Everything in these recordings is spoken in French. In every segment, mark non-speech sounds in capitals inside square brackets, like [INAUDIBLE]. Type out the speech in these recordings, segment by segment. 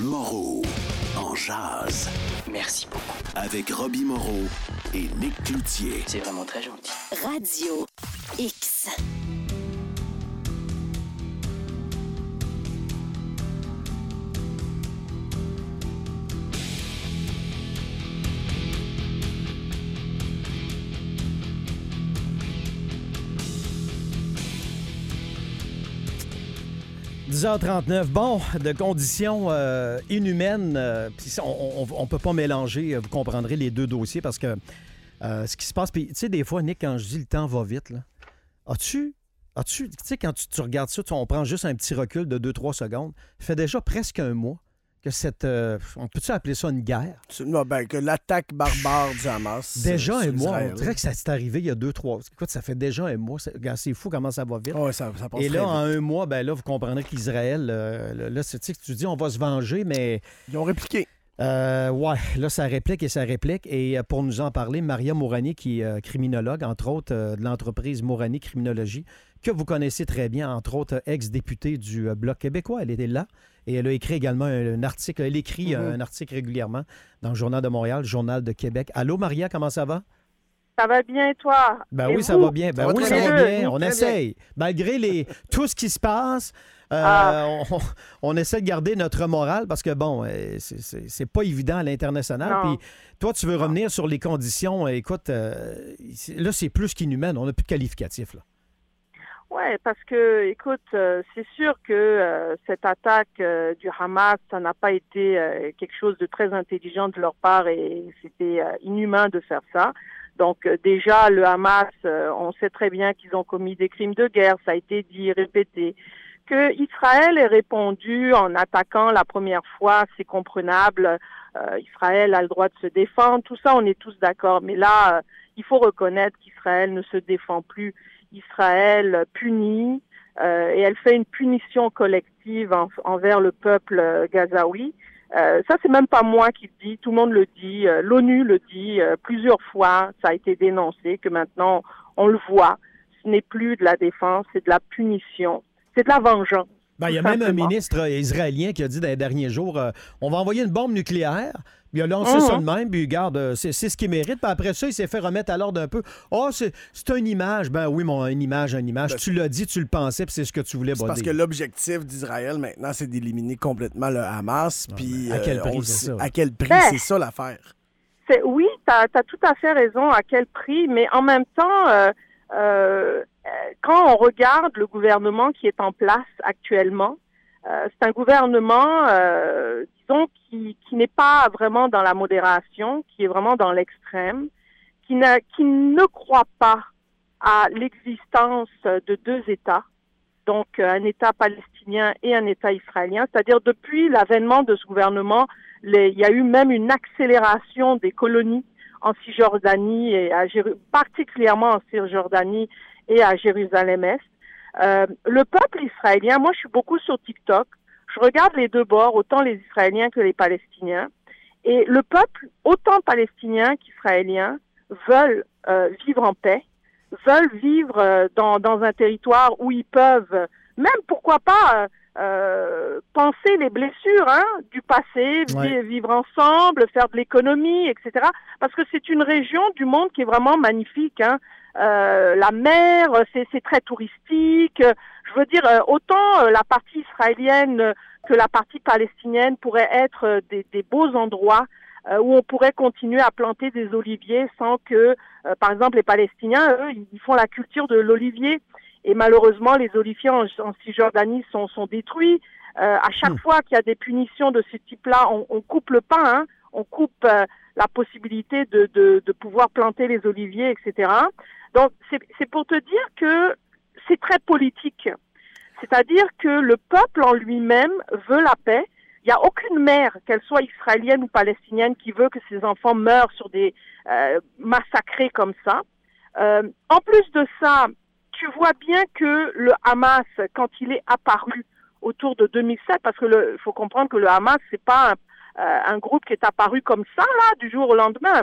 Moreau en jazz. Merci beaucoup. Avec Robbie Moreau et Nick Cloutier. C'est vraiment très gentil. Radio X. 10h39. Bon, de conditions euh, inhumaines. euh, on ne peut pas mélanger, euh, vous comprendrez, les deux dossiers parce que ce qui se passe. Puis, tu sais, des fois, Nick, quand je dis le temps va vite, là, as-tu. As-tu, tu sais, quand tu, regardes ça, on prend juste un petit recul de 2-3 secondes. Fait déjà presque un mois que cette. euh, on peut-tu appeler ça une guerre? Non, ben, que l'attaque barbare du Hamas. Déjà euh, un sur mois. On dirait que ça s'est arrivé il y a 2-3. Écoute, ça fait déjà un mois. C'est fou comment ça va vite. Ouais, ça, ça passe Et là, vite. en un mois, ben là, vous comprendrez qu'Israël, euh, là, c'est- sais, tu dis on va se venger, mais Ils ont répliqué. euh, ouais, là, ça réplique et ça réplique. Et pour nous en parler, Maria Mourani, qui est criminologue, entre autres, de l'entreprise Mourani Criminologie, que vous connaissez très bien, entre autres, ex-députée du Bloc québécois. Elle était là. Et elle a écrit également un, un article. Elle écrit euh, Mhm. un article régulièrement dans le Journal de Montréal, le Journal de Québec. Allô, Maria, comment ça va? Ça va bien toi? Ben Et oui, ça va bien. Ben Ça oui, ça va bien. On essaye. Malgré les, [LAUGHS] tout ce qui se passe, euh, Ah. on, on essaie de garder notre morale parce que, bon, euh, c'est- pas évident à l'international. Puis toi, tu veux revenir sur les conditions. Écoute, euh, là, c'est plus qu'inhumain. On n'a plus de qualificatif. Là. Ouais, parce que, écoute, euh, c'est sûr que euh, cette attaque euh, du Hamas, ça n'a pas été euh, quelque chose de très intelligent de leur part et c'était euh, inhumain de faire ça. Donc euh, déjà, le Hamas, on sait très bien qu'ils ont commis des crimes de guerre, ça a été dit, répété. Que Israël ait répondu en attaquant la première fois, c'est comprenable. Israël a le droit de se défendre, tout ça, on est tous d'accord. Mais là, il faut reconnaître qu'Israël ne se défend plus. Israël punit euh, et elle fait une punition collective en- envers le peuple euh, gazaoui. Euh, ça, c'est même pas moi qui le dis, tout le monde le dit, euh, l'ONU le dit plusieurs fois, ça a été dénoncé que maintenant on le voit, ce n'est plus de la défense, c'est de la punition, c'est de la vengeance. Ben, il y a même un ministre israélien qui a dit dans les derniers jours on va envoyer une bombe nucléaire. Il a lancé ça de même, puis regarde, euh, c'est c'est ce qu'il mérite. Puis après ça, il s'est fait remettre à l'ordre un peu. Oh, c'est c'est une image. Ben oui, mon, une image, une image. Ben, tu l'as dit, tu le pensais, puis c'est ce que tu voulais C'est parce que l'objectif d'Israël maintenant, c'est d'éliminer complètement le Hamas. Puis ben, à quel euh, prix? À quel prix, Ben, c'est ça l'affaire. C'est oui, tu as, tout à fait raison à quel prix, mais en même temps, euh, euh, euh, quand on regarde le gouvernement qui est en place actuellement, euh, c'est un gouvernement, euh, disons, qui, n'est pas vraiment dans la modération, qui est vraiment dans l'extrême, qui, ne croit pas à l'existence de deux États, donc euh, un État palestinien et un État israélien, c'est-à-dire depuis l'avènement de ce gouvernement, il y a eu même une accélération des colonies en Cisjordanie et à particulièrement en Cisjordanie et à Jérusalem-Est. Euh, le peuple israélien, moi je suis beaucoup sur TikTok, je regarde les deux bords, autant les Israéliens que les Palestiniens, et le peuple, autant palestinien qu'israélien, veulent euh, vivre en paix, veulent vivre euh, dans, dans un territoire où ils peuvent, même pourquoi pas, euh, penser les blessures hein, du passé, Ouais. vivre ensemble, faire de l'économie, etc. Parce que c'est une région du monde qui est vraiment magnifique. Hein. Euh, la mer, c'est très touristique. Je veux dire, euh, autant euh, la partie israélienne que la partie palestinienne pourraient être des, des beaux endroits où on pourrait continuer à planter des oliviers sans que, par exemple, les Palestiniens, eux, ils font la culture de l'olivier. Et malheureusement, les oliviers en, en Cisjordanie sont, sont détruits. Euh, à chaque Hmm. fois qu'il y a des punitions de ce type-là, on, on coupe le pain, hein, on coupe euh, la possibilité de, de, de pouvoir planter les oliviers, etc. Donc, c'est pour te dire que c'est très politique. C'est-à-dire que le peuple en lui-même veut la paix. Il n'y a aucune mère, qu'elle soit israélienne ou palestinienne, qui veut que ses enfants meurent sur des euh, massacrés comme ça. Euh, en plus de ça, tu vois bien que le Hamas, quand il est apparu autour de 2007, parce que le, faut comprendre que le Hamas, c'est pas un, euh, un groupe qui est apparu comme ça là du jour au lendemain.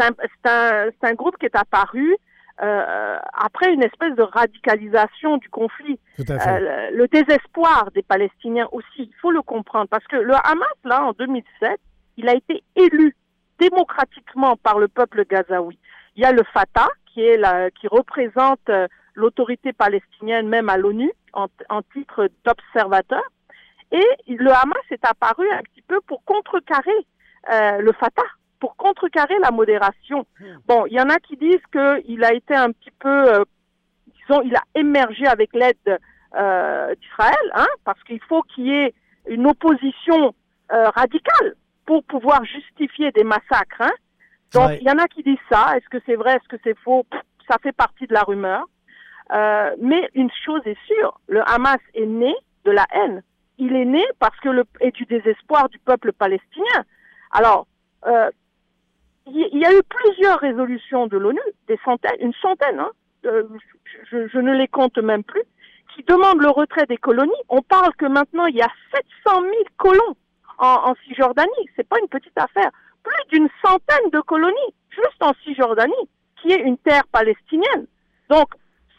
Euh, c'est un, un, un groupe qui est apparu euh, après une espèce de radicalisation du conflit. Tout à fait. Euh, le, le désespoir des Palestiniens aussi, il faut le comprendre, parce que le Hamas, là, en 2007, il a été élu démocratiquement par le peuple gazaoui. Il y a le Fatah, qui, est la, qui représente euh, l'autorité palestinienne même à l'ONU en, en titre d'observateur. Et le Hamas est apparu un petit peu pour contrecarrer euh, le Fatah, pour contrecarrer la modération. Bon, il y en a qui disent qu'il a été un petit peu, euh, disons, il a émergé avec l'aide euh, d'Israël, hein, parce qu'il faut qu'il y ait une opposition euh, radicale pour pouvoir justifier des massacres. Hein. Donc, il y en a qui disent ça. Est-ce que c'est vrai, est-ce que c'est faux? Pff, Ça fait partie de la rumeur. Euh, mais une chose est sûre, le Hamas est né de la haine. Il est né parce que le et du désespoir du peuple palestinien. Alors, euh, il y a eu plusieurs résolutions de l'ONU, des centaines, une centaine, hein, euh, je, je ne les compte même plus, qui demandent le retrait des colonies. On parle que maintenant il y a 700 000 colons en, en Cisjordanie. C'est pas une petite affaire. Plus d'une centaine de colonies juste en Cisjordanie, qui est une terre palestinienne. Donc,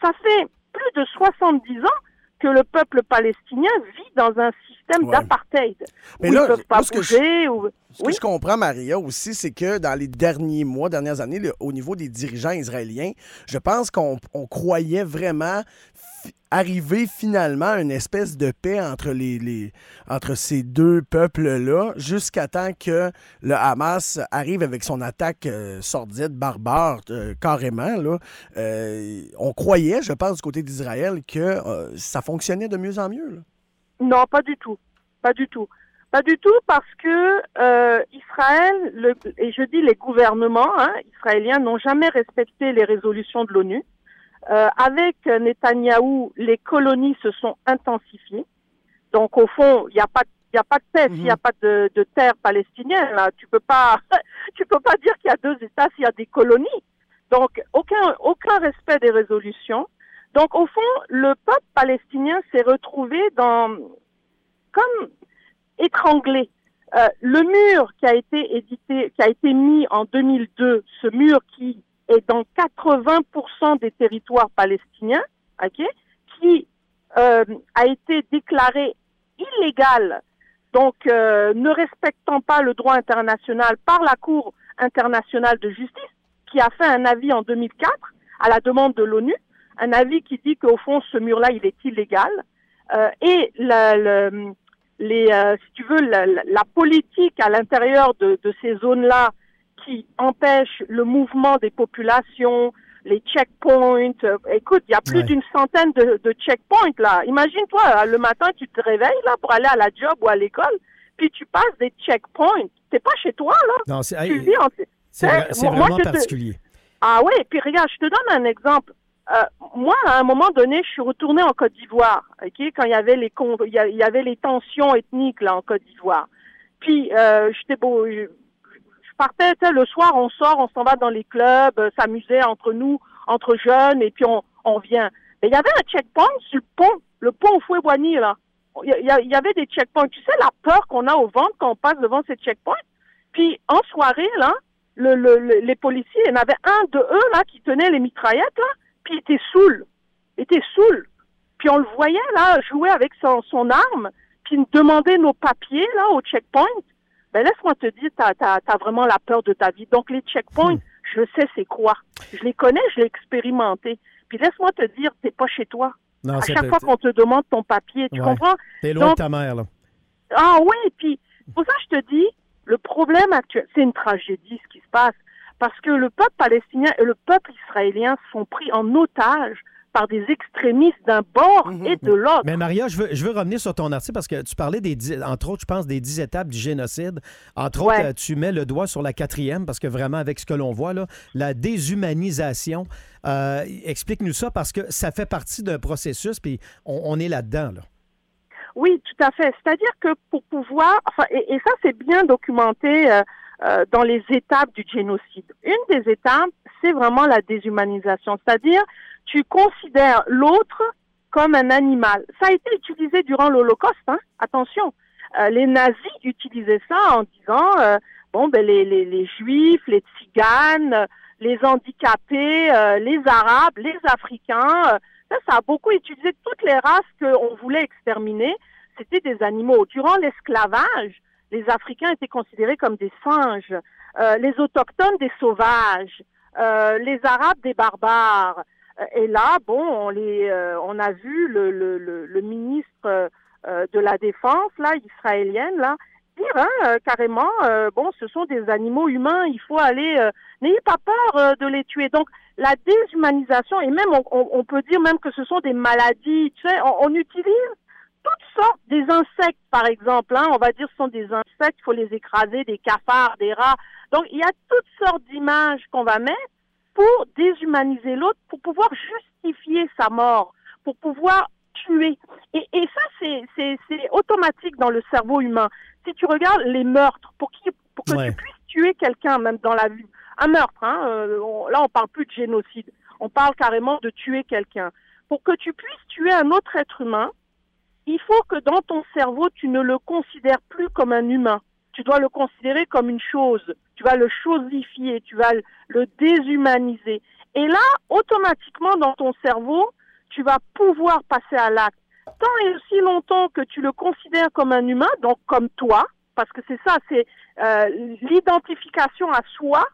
ça fait plus de 70 ans que le peuple palestinien vit dans un système Ouais. d'apartheid. Mais où là, ils peuvent pas je- bouger. Ou... Ce Oui. que je comprends, Maria, aussi, c'est que dans les derniers mois, dernières années, le- au niveau des dirigeants israéliens, je pense qu'on on croyait vraiment fi- arriver finalement à une espèce de paix entre, les, les- entre ces deux peuples-là, jusqu'à temps que le Hamas arrive avec son attaque euh, sordide, barbare, euh, carrément. Là. Euh, on croyait, je pense, du côté d'Israël, que ça fonctionnait de mieux en mieux. là. Non, pas du tout. Pas du tout. Pas du tout parce que euh, Israël, le, et je dis les gouvernements hein, israéliens n'ont jamais respecté les résolutions de l'ONU. Euh, avec Netanyahou, les colonies se sont intensifiées. Donc au fond, il n'y a pas il y a pas de paix s'il n'y a pas de, de terre palestinienne. Là. Tu peux pas [LAUGHS] tu peux pas dire qu'il y a deux États s'il y a des colonies. Donc aucun aucun respect des résolutions. Donc au fond, le peuple palestinien s'est retrouvé dans comme étranglé. Euh, le mur qui a été édité, qui a été mis en 2002, ce mur qui est dans 80% des territoires palestiniens, ok, qui euh, a été déclaré illégal, donc euh, ne respectant pas le droit international par la Cour internationale de justice, qui a fait un avis en 2004 à la demande de l'ONU, un avis qui dit qu'au fond ce mur-là il est illégal, Euh, et la- les, euh, si tu veux, la, politique à l'intérieur de, de ces zones-là qui empêche le mouvement des populations, les checkpoints. Euh, écoute, il y a plus Ouais. d'une centaine de, de checkpoints là. Imagine-toi, euh, le matin, tu te réveilles là pour aller à la job ou à l'école, puis tu passes des checkpoints. T'es pas chez toi là. Non, c'est Tu vis en... c'est moi, vraiment te- particulier. Ah oui, puis regarde, je te donne un exemple. Euh, moi, à un moment donné, je suis retournée en Côte d'Ivoire, ok, quand il y avait les con- il y avait les tensions ethniques là en Côte d'Ivoire. Puis euh, j'étais beau, je, je partais, le soir, on sort, on s'en va dans les clubs, euh, s'amuser entre nous, entre jeunes, et puis on, on vient. Mais il y avait un checkpoint sur le pont, le pont Fouet-Boigny là. Il y, y avait des checkpoints. Tu sais la peur qu'on a au ventre quand on passe devant ces checkpoints? Puis en soirée là, le, le- le- les policiers, il y en avait un de eux là qui tenait les mitraillettes là, puis il était saoul, il était saoul. Puis on le voyait là jouer avec son, son arme, puis me demander nos papiers là au checkpoint. Ben laisse-moi te dire, t'as as, vraiment la peur de ta vie. Donc les checkpoints, je sais c'est quoi. Je les connais, je l'ai expérimenté. Puis laisse-moi te dire, t'es pas chez toi. Non, à chaque fois qu'on te demande ton papier, tu Ouais. comprends? T'es loin Donc- de ta mère, là. Ah oui, puis pour ça je te dis, le problème actuel, c'est une tragédie ce qui se passe, parce que le peuple palestinien et le peuple israélien sont pris en otage par des extrémistes d'un bord et de l'autre. Mais Maria, je veux, je veux revenir sur ton article parce que tu parlais des, dix- entre autres, je pense, des dix étapes du génocide. Entre autres, Ouais. euh, tu mets le doigt sur la quatrième parce que vraiment, avec ce que l'on voit, là, la déshumanisation, euh, explique-nous ça parce que ça fait partie d'un processus, puis on, on est là-dedans. Là. Oui, tout à fait. C'est-à-dire que pour pouvoir, enfin, et, et ça c'est bien documenté euh, euh, dans les étapes du génocide. Une des étapes, c'est vraiment la déshumanisation, c'est-à-dire tu considères l'autre comme un animal. Ça a été utilisé durant l'Holocauste, hein, attention. Euh, les nazis utilisaient ça en disant, euh, bon, ben les, les, les juifs, les tziganes, les handicapés, euh, les Arabes, les Africains. euh, ça, ça a beaucoup utilisé toutes les races qu'on voulait exterminer. C'était des animaux. Durant l'esclavage, les Africains étaient considérés comme des singes, euh, les autochtones des sauvages, euh, les Arabes des barbares. Euh, Et là, bon, on, les, euh, on a vu le, le, le, ministre euh, euh, de la Défense, là, israélienne, là, dire hein, carrément, bon, ce sont des animaux humains, il faut aller, n'ayez pas peur de les tuer. Donc, la déshumanisation, et même, on, on- peut dire même que ce sont des maladies, tu sais, on, on utilise sortes, des insectes, par exemple, hein, on va dire ce sont des insectes, il faut les écraser, des cafards, des rats. Donc, il y a toutes sortes d'images qu'on va mettre pour déshumaniser l'autre, pour pouvoir justifier sa mort, pour pouvoir tuer. Et, et ça, c'est- automatique dans le cerveau humain. Si tu regardes les meurtres, pour, qui, pour que Ouais. tu puisses tuer quelqu'un, même dans la vie, un meurtre, hein, euh, on- là, on parle plus de génocide, on parle carrément de tuer quelqu'un. Pour que tu puisses tuer un autre être humain, il faut que dans ton cerveau, tu ne le considères plus comme un humain. Tu dois le considérer comme une chose. Tu vas le chosifier, tu vas le- déshumaniser. Et là, automatiquement, dans ton cerveau, tu vas pouvoir passer à l'acte. Tant et aussi longtemps que tu le considères comme un humain, donc comme toi, parce que c'est ça, c'est euh, l'identification à soi,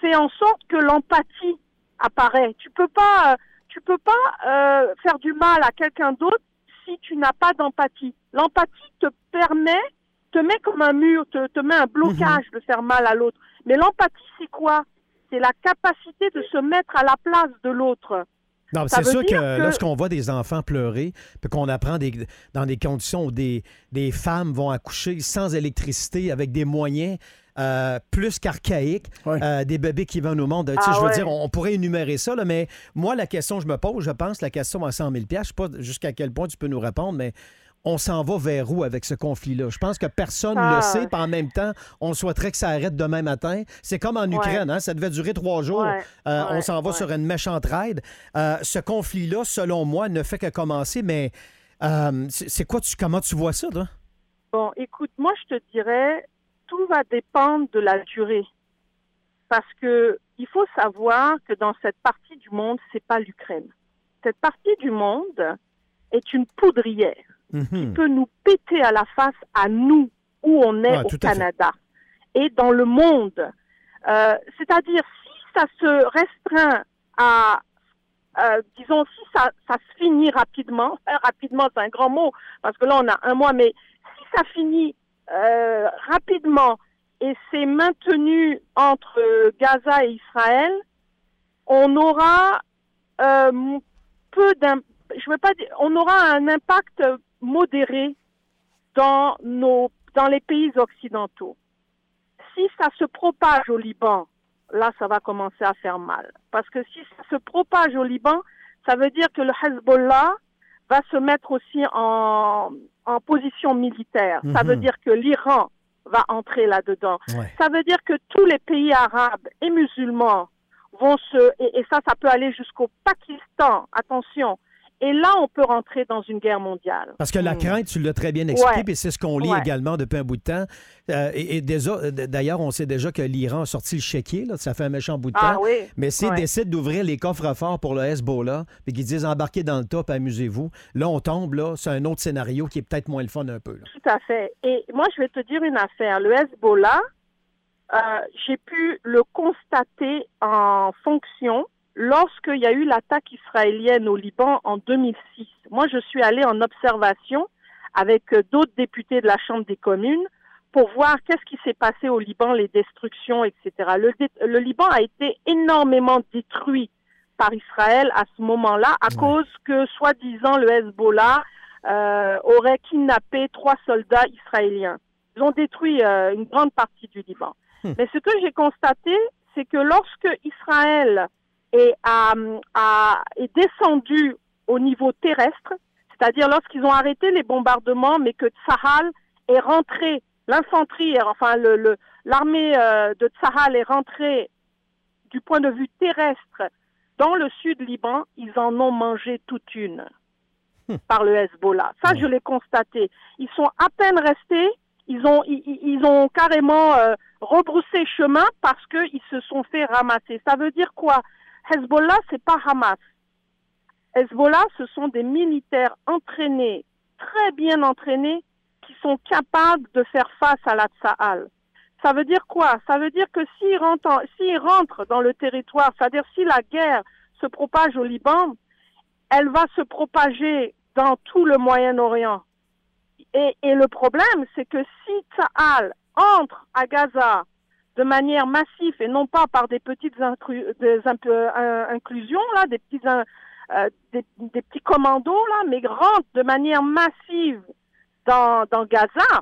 fait en sorte que l'empathie apparaît. Tu peux pas, euh, tu peux pas euh, faire du mal à quelqu'un d'autre si tu n'as pas d'empathie. L'empathie te permet, te met comme un mur, te, te met un blocage de faire mal à l'autre. Mais l'empathie, c'est quoi? C'est la capacité de se mettre à la place de l'autre. Non, c'est sûr que, que- lorsqu'on voit des enfants pleurer, puis qu'on apprend des- dans des conditions où des, des femmes vont accoucher sans électricité, avec des moyens euh, plus qu'archaïques, Ouais. euh, des bébés qui viennent au monde. Tu sais, Ah je veux ouais. dire, on, on pourrait énumérer ça, là, mais moi, la question que je me pose, je pense, la question à 100 000 je ne sais pas jusqu'à quel point tu peux nous répondre, mais on s'en va vers où avec ce conflit-là? Je pense que personne ne Ah. le sait, puis en même temps, on souhaiterait que ça arrête demain matin. C'est comme en Ukraine, hein, ça devait durer trois jours. Ouais, Euh, on s'en va ouais. sur une méchante raid. Euh, ce conflit-là, selon moi, ne fait que commencer, mais euh, c'est c'est quoi, tu, comment tu vois ça, toi? Bon, écoute, moi je te dirais, tout va dépendre de la durée. Parce que il faut savoir que dans cette partie du monde, c'est pas l'Ukraine. Cette partie du monde est une poudrière Mhm. qui peut nous péter à la face à nous où on est au. Canada et dans le monde. Euh, C'est-à-dire si ça se restreint à, euh, disons, si ça, ça se finit rapidement, [LAUGHS] rapidement c'est un grand mot parce que là on a un mois, mais si ça finit euh, rapidement et c'est maintenu entre euh, Gaza et Israël, on aura euh, peu je veux pas dire, on aura un impact modéré dans nos, dans les pays occidentaux. Si ça se propage au Liban, là, ça va commencer à faire mal. Parce que si ça se propage au Liban, ça veut dire que le Hezbollah va se mettre aussi en, en position militaire. Ça Mhm. veut dire que l'Iran va entrer là-dedans. Ouais. Ça veut dire que tous les pays arabes et musulmans vont se, et, et ça, ça peut aller jusqu'au Pakistan, attention. Et là, on peut rentrer dans une guerre mondiale. Parce que la Hmm. crainte, tu l'as très bien expliqué, puis c'est ce qu'on lit Ouais. également depuis un bout de temps. Euh, et et déjà- d'ailleurs, on sait déjà que l'Iran a sorti le chéquier, là, ça fait un méchant bout de Ah temps. oui. Mais s'ils Ouais. décident d'ouvrir les coffres forts pour le Hezbollah, puis qu'ils disent embarquez dans le top, amusez-vous, là, on tombe, là, c'est un autre scénario qui est peut-être moins le fun un peu. là. Tout à fait. Et moi, je vais te dire une affaire. Le Hezbollah, euh, j'ai pu le constater en fonction lorsqu'il y a eu l'attaque israélienne au Liban en 2006. Moi, je suis allée en observation avec euh, d'autres députés de la Chambre des communes pour voir qu'est-ce qui s'est passé au Liban, les destructions, etc. Le, Liban a été énormément détruit par Israël à ce moment-là à Ouais. cause que, soi-disant, le Hezbollah euh, aurait kidnappé trois soldats israéliens. Ils ont détruit euh, une grande partie du Liban. Hmm. Mais ce que j'ai constaté, c'est que lorsque Israël est, à- à- est descendu au niveau terrestre, c'est-à-dire lorsqu'ils ont arrêté les bombardements, mais que Tsahal est rentré, l'infanterie, enfin le- le- l'armée euh, de Tsahal est rentrée du point de vue terrestre dans le sud Liban, ils en ont mangé toute une par le Hezbollah. Ça, je l'ai constaté. Ils sont à peine restés, ils ont, ils, ils- ont carrément euh, rebrousser chemin parce qu'ils se sont fait ramasser. Ça veut dire quoi? Hezbollah, c'est pas Hamas. Hezbollah, ce sont des militaires entraînés, très bien entraînés, qui sont capables de faire face à la Tsahal. Ça veut dire quoi? Ça veut dire que s'ils rentrent, rentrent dans le territoire, c'est-à-dire si la guerre se propage au Liban, elle va se propager dans tout le Moyen-Orient. Et, et le problème, c'est que si Tsahal entre à Gaza de manière massive et non pas par des petites incru- des imp- euh, inclusions, là, des petits, in- euh, des, des petits commandos, là, mais rentre de manière massive dans, dans Gaza,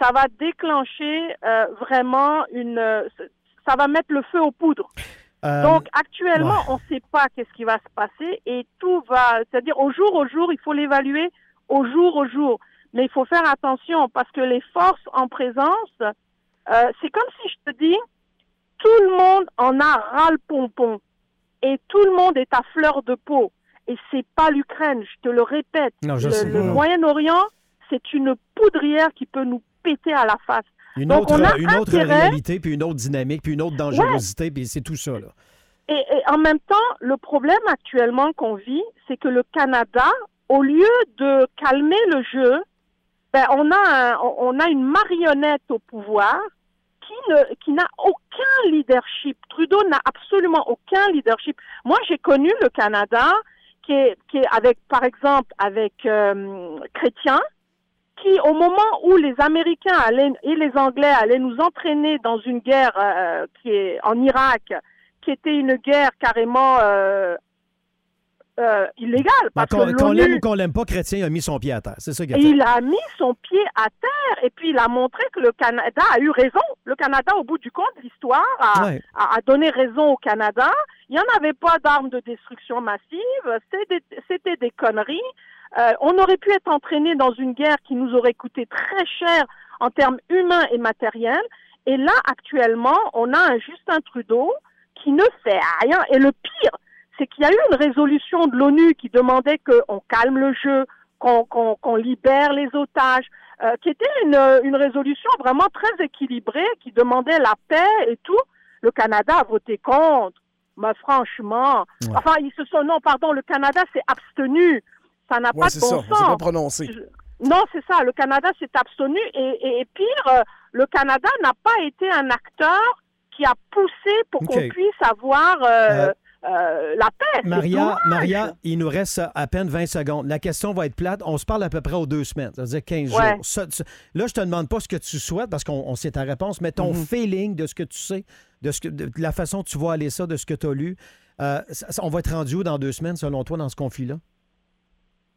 ça va déclencher euh, vraiment une... euh, ça va mettre le feu aux poudres. Euh, Donc actuellement, ouais. on ne sait pas qu'est-ce qui va se passer et tout va, c'est-à-dire au jour au jour, il faut l'évaluer au jour au jour. Mais il faut faire attention parce que les forces en présence, euh, c'est comme si je te dis, tout le monde en a ras le pompon et tout le monde est à fleur de peau. Et c'est pas l'Ukraine, je te le répète. Non, je le. Moyen-Orient, c'est une poudrière qui peut nous péter à la face. Une Donc, autre, on a une autre réalité, puis une autre dynamique, puis une autre dangerosité, puis c'est tout ça. Là. Et, et en même temps, le problème actuellement qu'on vit, c'est que le Canada, au lieu de calmer le jeu, ben, on, a un- on a une marionnette au pouvoir qui ne qui n'a aucun leadership. Trudeau n'a absolument aucun leadership. Moi, j'ai connu le Canada qui est, qui est avec, par exemple, avec euh, Chrétien, qui, au moment où les Américains allaient, et les Anglais allaient nous entraîner dans une guerre euh, qui est en Irak, qui était une guerre carrément euh, euh, parce Ben, Qu'on l'aime ou qu'on l'aime pas, Chrétien a mis son pied à terre. C'est ça qu'il a il a mis son pied à terre et puis il a montré que le Canada a eu raison. Le Canada, au bout du compte, l'histoire a, Ouais. a- a donné raison au Canada. Il n'y en avait pas d'armes de destruction massive. C'était des, c'était des conneries. Euh, on aurait pu être entraîné dans une guerre qui nous aurait coûté très cher en termes humains et matériels. Et là, actuellement, on a un Justin Trudeau qui ne fait rien. Et le pire, c'est qu'il y a eu une résolution de l'ONU qui demandait qu'on calme le jeu, qu'on qu'on libère les otages, euh, qui était une, une résolution vraiment très équilibrée, qui demandait la paix et tout. Le Canada a voté contre. Mais franchement, Ouais. enfin, ils se sont, non, pardon, le Canada s'est abstenu. Ça n'a Ouais, pas de bon ça. sens. Pas prononcé. Je- Non, c'est ça. Le Canada s'est abstenu et, et- et pire, euh, le Canada n'a pas été un acteur qui a poussé pour qu'on puisse avoir euh, Euh, la paix. Maria. Maria, il nous reste à peine 20 secondes. La question va être plate. On se parle à peu près aux deux semaines, c'est-à-dire 15 Ouais. jours. Ça, là, je te demande pas ce que tu souhaites parce qu'on on sait ta réponse, mais ton Mhm. feeling de ce que tu sais, de, ce que, de la façon dont tu vois aller ça, de ce que tu as lu, euh, ça- on va être rendu où dans deux semaines, selon toi, dans ce conflit-là?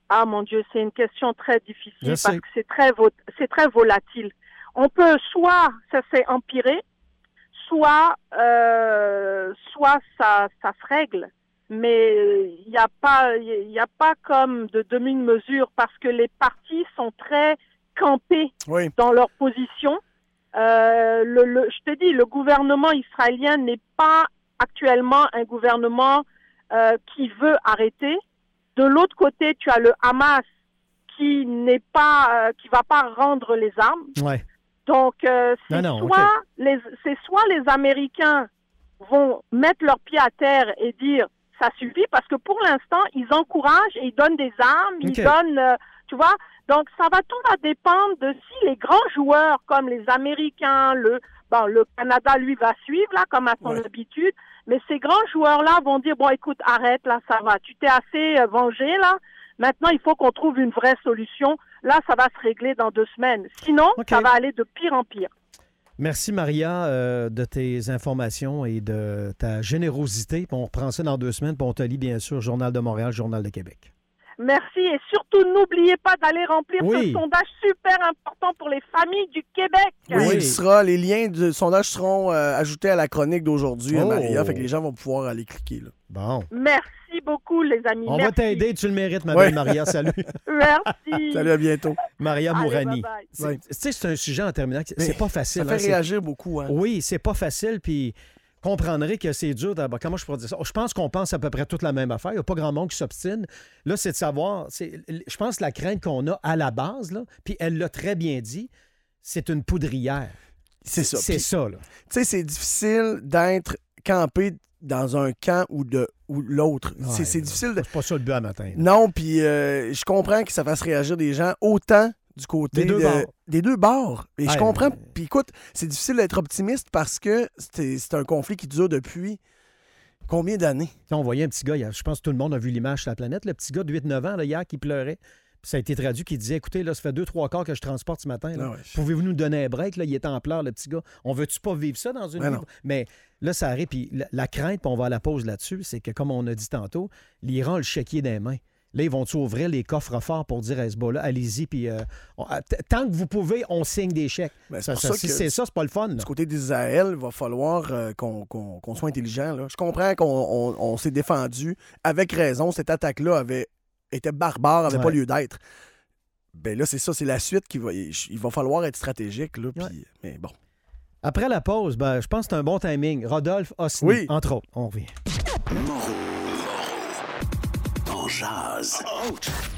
Ah mon Dieu, c'est une question très difficile Je parce sais. que c'est très vo- c'est très volatile. On peut soit ça s'est empiré, soit euh, soit ça ça se règle, mais il n'y a pas il y a pas comme de demi-mesure parce que les partis sont très campés Oui. dans leur position. Euh, le, le- je te dis, le gouvernement israélien n'est pas actuellement un gouvernement euh, qui veut arrêter. De l'autre côté, tu as le Hamas qui n'est pas, euh, qui va pas rendre les armes. Ouais. Donc, euh, c'est soit les, c'est soit les Américains vont mettre leurs pieds à terre et dire ça suffit parce que pour l'instant ils encouragent et ils donnent des armes, ils donnent, euh, tu vois. Donc ça va tout va dépendre de si les grands joueurs comme les Américains, le bon le Canada lui va suivre là comme à son Ouais. habitude, mais ces grands joueurs là vont dire bon écoute arrête là ça va, tu t'es assez euh, vengé là. Maintenant, il faut qu'on trouve une vraie solution. Là, ça va se régler dans deux semaines. Sinon, ça va aller de pire en pire. Merci, Maria, euh, de tes informations et de ta générosité. Puis on reprend ça dans deux semaines, puis on te lit, bien sûr, Journal de Montréal, Journal de Québec. Merci et surtout n'oubliez pas d'aller remplir Oui. ce sondage super important pour les familles du Québec. Oui, Oui. il sera, les liens du sondage seront euh, ajoutés à la chronique d'aujourd'hui, Oh. Maria. Fait que les gens vont pouvoir aller cliquer. Là. Bon. Merci beaucoup les amis. On va t'aider, tu le mérites, ma Ouais. belle Maria. [LAUGHS] Salut. Merci. [LAUGHS] Salut, à bientôt. Maria Allez, Mourani. Tu sais, c'est un sujet en terminant. C'est pas facile. Ça fait hein, c'est- réagir beaucoup. Hein? Oui, c'est pas facile, puis comprendrez que c'est dur d'abord. Comment je pourrais dire ça? Je pense qu'on pense à peu près toute la même affaire. Il n'y a pas grand monde qui s'obstine. Là, c'est de savoir. c'est- Je pense que la crainte qu'on a à la base, là, puis elle l'a très bien dit, c'est une poudrière. C'est ça. C'est ça, là. Tu sais, c'est difficile d'être campé dans un camp ou de ou l'autre. C'est- Ouais, c'est là. difficile de... C'est pas ça le but à matin. là. Non, puis euh, je comprends que ça fasse réagir des gens autant du côté Des deux de- bords. des deux bords. Et je Ouais, comprends. ouais. Puis écoute, c'est difficile d'être optimiste parce que c'est un conflit qui dure depuis combien d'années? On voyait un petit gars, je pense que tout le monde a vu l'image sur la planète, le petit gars de 8-9 ans là, hier qui pleurait. Puis ça a été traduit qui disait Écoutez, là, ça fait deux, trois quarts que je transporte ce matin. Ah ouais. Pouvez-vous nous donner un break? Là, il est en pleurs, le petit gars. On veut-tu pas vivre ça dans une Mais vie? non. Mais là, ça arrive. Puis la, la crainte, puis on va à la pause là-dessus, c'est que, comme on a dit tantôt, l'Iran le chéquier des mains. Là, ils vont-tu ouvrir les coffres forts pour dire à Hezbollah, allez-y, puis euh, on- t- tant que vous pouvez, on signe des chèques. Ben, c'est Ça- pour ça- ça si c'est ça, c'est pas le fun. là. Du côté d'Israël, il va falloir euh, qu'on qu'on- qu'on soit intelligent. là. Je comprends qu'on on- on s'est défendu. Avec raison, cette attaque-là avait était barbare, avait Ouais. pas lieu d'être. Ben là, c'est ça, c'est la suite qui va. Il va falloir être stratégique. Là, Ouais. Mais bon. Après la pause, ben, je pense que c'est un bon timing. Rodolphe Osni, Oui. entre autres. On revient. Moreau. En jazz.